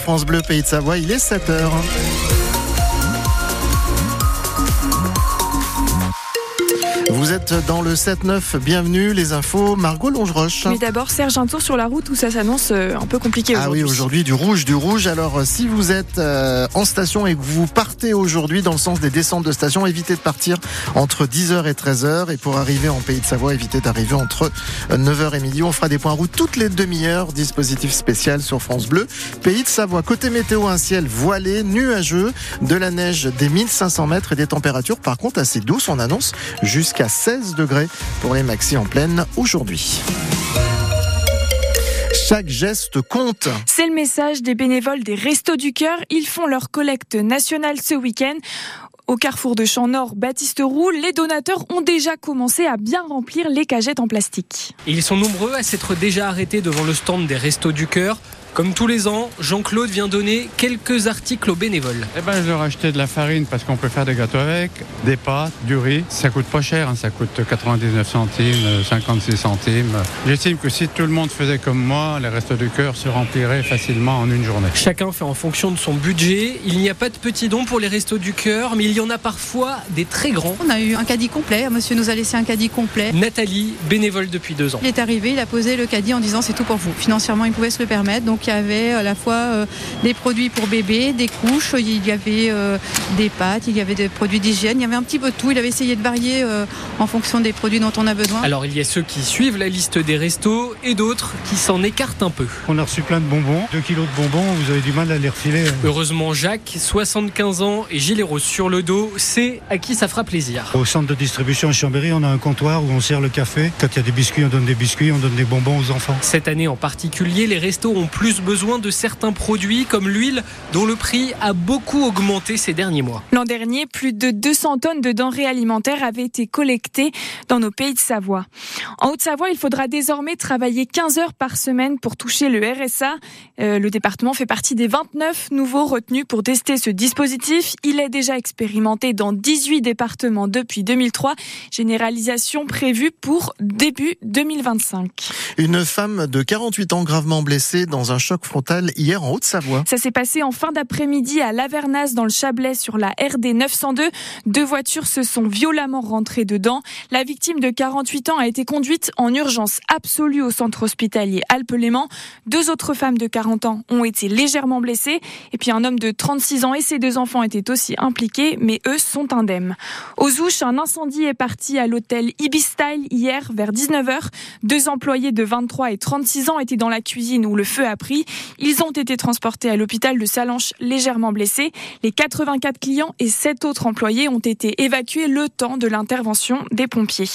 France Bleu Pays de Savoie, il est 7h. Vous êtes dans le 7-9, bienvenue, les infos, Margot Longeroche. Mais d'abord, Serge, un tour sur la route où ça s'annonce euh, un peu compliqué Ah oui, aujourd'hui, du rouge, du rouge. Alors, euh, si vous êtes euh, en station et que vous partez aujourd'hui dans le sens des descentes de station, évitez de partir entre 10h et 13h. Et pour arriver en Pays de Savoie, évitez d'arriver entre 9h et midi. On fera des points route toutes les demi-heures. Dispositif spécial sur France Bleu. Pays de Savoie, côté météo, un ciel voilé, nuageux, de la neige des 1500 mètres et des températures, par contre, assez douces. On annonce jusqu'à 16 degrés pour les maxis en pleine aujourd'hui. Chaque geste compte. C'est le message des bénévoles des Restos du Cœur. Ils font leur collecte nationale ce week-end. Au carrefour de Champ-Nord, Baptiste Roux, les donateurs ont déjà commencé à bien remplir les cagettes en plastique. Ils sont nombreux à s'être déjà arrêtés devant le stand des Restos du Cœur. Comme tous les ans, Jean-Claude vient donner quelques articles aux bénévoles. Eh ben, je leur ai acheté de la farine parce qu'on peut faire des gâteaux avec, des pâtes, du riz. Ça coûte pas cher, hein. ça coûte 99 centimes, 56 centimes. J'estime que si tout le monde faisait comme moi, les restos du cœur se rempliraient facilement en une journée. Chacun fait en fonction de son budget. Il n'y a pas de petits dons pour les restos du cœur, mais il y en a parfois des très grands. On a eu un caddie complet, monsieur nous a laissé un caddie complet. Nathalie, bénévole depuis deux ans. Il est arrivé, il a posé le caddie en disant c'est tout pour vous. Financièrement, il pouvait se le permettre, donc il y avait à la fois euh, des produits pour bébé, des couches, il y avait euh, des pâtes, il y avait des produits d'hygiène, il y avait un petit peu de tout. Il avait essayé de varier euh, en fonction des produits dont on a besoin. Alors il y a ceux qui suivent la liste des restos et d'autres qui s'en écartent un peu. On a reçu plein de bonbons, 2 kilos de bonbons, vous avez du mal à les refiler. Heureusement Jacques, 75 ans et gilet rose sur le dos, c'est à qui ça fera plaisir. Au centre de distribution à Chambéry, on a un comptoir où on sert le café. Quand il y a des biscuits, on donne des biscuits, on donne des bonbons aux enfants. Cette année en particulier, les restos ont plus besoin de certains produits comme l'huile dont le prix a beaucoup augmenté ces derniers mois. L'an dernier, plus de 200 tonnes de denrées alimentaires avaient été collectées dans nos pays de Savoie. En Haute-Savoie, il faudra désormais travailler 15 heures par semaine pour toucher le RSA. Euh, le département fait partie des 29 nouveaux retenus pour tester ce dispositif. Il est déjà expérimenté dans 18 départements depuis 2003. Généralisation prévue pour début 2025. Une femme de 48 ans gravement blessée dans un choc frontal hier en Haute-Savoie. Ça s'est passé en fin d'après-midi à Lavernas dans le Chablais sur la RD 902. Deux voitures se sont violemment rentrées dedans. La victime de 48 ans a été conduite en urgence absolue au centre hospitalier Alpes-Léman. Deux autres femmes de 40 ans ont été légèrement blessées. Et puis un homme de 36 ans et ses deux enfants étaient aussi impliqués, mais eux sont indemnes. Aux Ouches, un incendie est parti à l'hôtel Ibistyle hier vers 19h. Deux employés de 23 et 36 ans étaient dans la cuisine où le feu a pris. Ils ont été transportés à l'hôpital de Salanches légèrement blessés. Les 84 clients et 7 autres employés ont été évacués le temps de l'intervention des pompiers.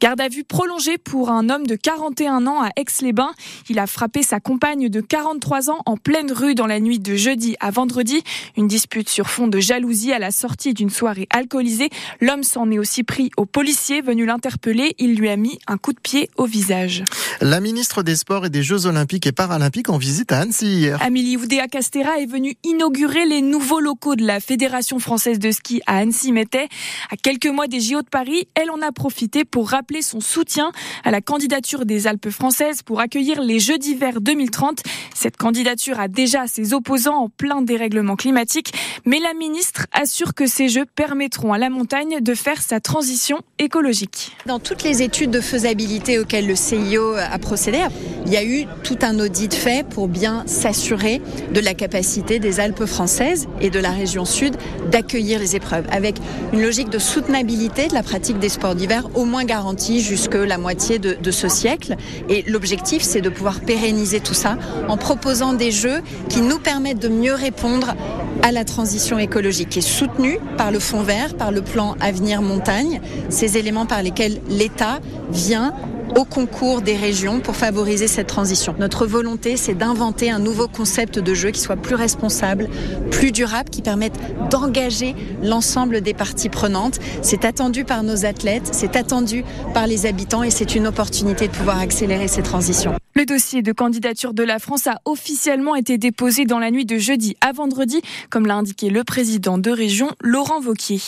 Garde à vue prolongée pour un homme de 41 ans à Aix-les-Bains. Il a frappé sa compagne de 43 ans en pleine rue dans la nuit de jeudi à vendredi. Une dispute sur fond de jalousie à la sortie d'une soirée alcoolisée. L'homme s'en est aussi pris au policier venu l'interpeller. Il lui a mis un coup de pied au visage. La ministre des Sports et des Jeux Olympiques et Paralympiques en visite à Annecy hier. Amélie Oudéa Castera est venue inaugurer les nouveaux locaux de la Fédération française de ski à Annecy-Mettais. À quelques mois des JO de Paris, elle en a profité pour rappeler son soutien à la candidature des Alpes françaises pour accueillir les Jeux d'hiver 2030. Cette candidature a déjà ses opposants en plein dérèglement climatique, mais la ministre assure que ces Jeux permettront à la montagne de faire sa transition écologique. Dans toutes les études de faisabilité auxquelles le CIO a procédé, il y a eu tout un audit fait pour bien s'assurer de la capacité des Alpes françaises et de la région sud d'accueillir les épreuves, avec une logique de soutenabilité de la pratique des sports d'hiver au moins garantie jusque la moitié de, de ce siècle. Et l'objectif, c'est de pouvoir pérenniser tout ça en proposant des jeux qui nous permettent de mieux répondre à la transition écologique, qui est soutenue par le Fonds vert, par le plan Avenir Montagne, ces éléments par lesquels l'État vient au concours des régions pour favoriser cette transition. Notre volonté, c'est d'inventer un nouveau concept de jeu qui soit plus responsable, plus durable, qui permette d'engager l'ensemble des parties prenantes. C'est attendu par nos athlètes, c'est attendu par les habitants et c'est une opportunité de pouvoir accélérer ces transitions. Le dossier de candidature de la France a officiellement été déposé dans la nuit de jeudi à vendredi, comme l'a indiqué le président de région, Laurent Vauquier.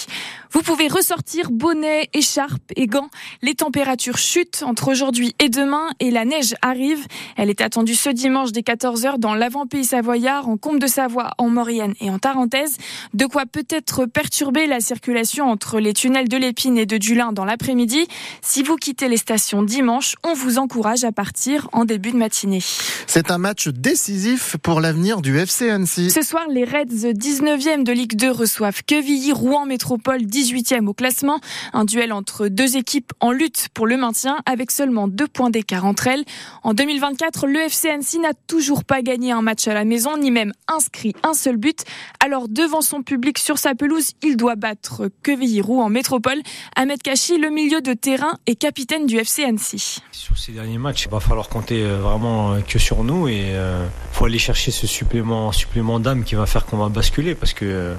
Vous pouvez ressortir bonnet, écharpe et gants. Les températures chutent entre aujourd'hui et demain et la neige arrive. Elle est attendue ce dimanche dès 14h dans l'avant-pays savoyard, en Comte de Savoie, en Maurienne et en Tarentaise. De quoi peut-être perturber la circulation entre les tunnels de l'Épine et de Dulin dans l'après-midi. Si vous quittez les stations dimanche, on vous encourage à partir en début de matinée. C'est un match décisif pour l'avenir du FC Annecy. Ce soir, les Reds 19e de Ligue 2 reçoivent Quevilly, Rouen Métropole 18e au classement. Un duel entre deux équipes en lutte pour le maintien avec seulement deux points d'écart entre elles. En 2024, le FC Annecy n'a toujours pas gagné un match à la maison, ni même inscrit un seul but. Alors, devant son public sur sa pelouse, il doit battre Quevilly-Rouen en métropole. Ahmed Kachi, le milieu de terrain et capitaine du FC Annecy. Sur ces derniers matchs, il va falloir compter vraiment euh, que sur nous et euh, faut aller chercher ce supplément, supplément d'âme qui va faire qu'on va basculer parce que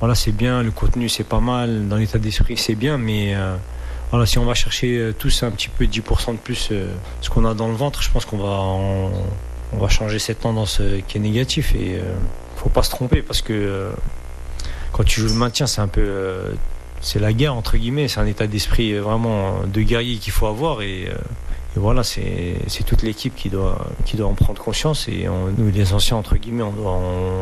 voilà, c'est bien, le contenu c'est pas mal, dans l'état d'esprit c'est bien, mais euh, voilà, si on va chercher euh, tous un petit peu 10% de plus euh, ce qu'on a dans le ventre, je pense qu'on va, on va changer cette tendance qui est négative et faut pas se tromper parce que quand tu joues le maintien, c'est un peu c'est la guerre entre guillemets, c'est un état d'esprit vraiment de guerrier qu'il faut avoir et, et voilà, c'est toute l'équipe qui doit, qui doit en prendre conscience et nous les anciens entre guillemets, on doit,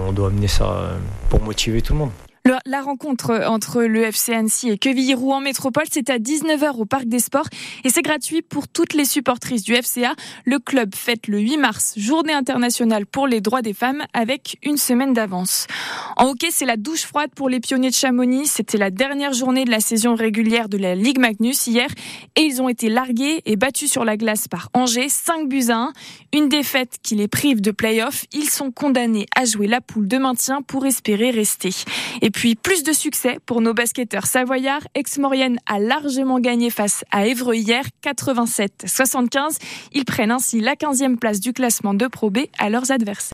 on doit amener ça pour motiver tout le monde. La rencontre entre le FC Annecy et Quevilly-Rouen Métropole, c'est à 19h au Parc des Sports et c'est gratuit pour toutes les supportrices du FCA. Le club fête le 8 mars, journée internationale pour les droits des femmes, avec une semaine d'avance. En hockey, c'est la douche froide pour les pionniers de Chamonix. C'était la dernière journée de la saison régulière de la Ligue Magnus hier et ils ont été largués et battus sur la glace par Angers, 5 buts à 1. Une défaite qui les prive de play-off. Ils sont condamnés à jouer la poule de maintien pour espérer rester. Puis plus de succès pour nos basketteurs savoyards. Ex-Maurienne a largement gagné face à Évreux hier, 87-75. Ils prennent ainsi la 15e place du classement de Pro B à leurs adversaires.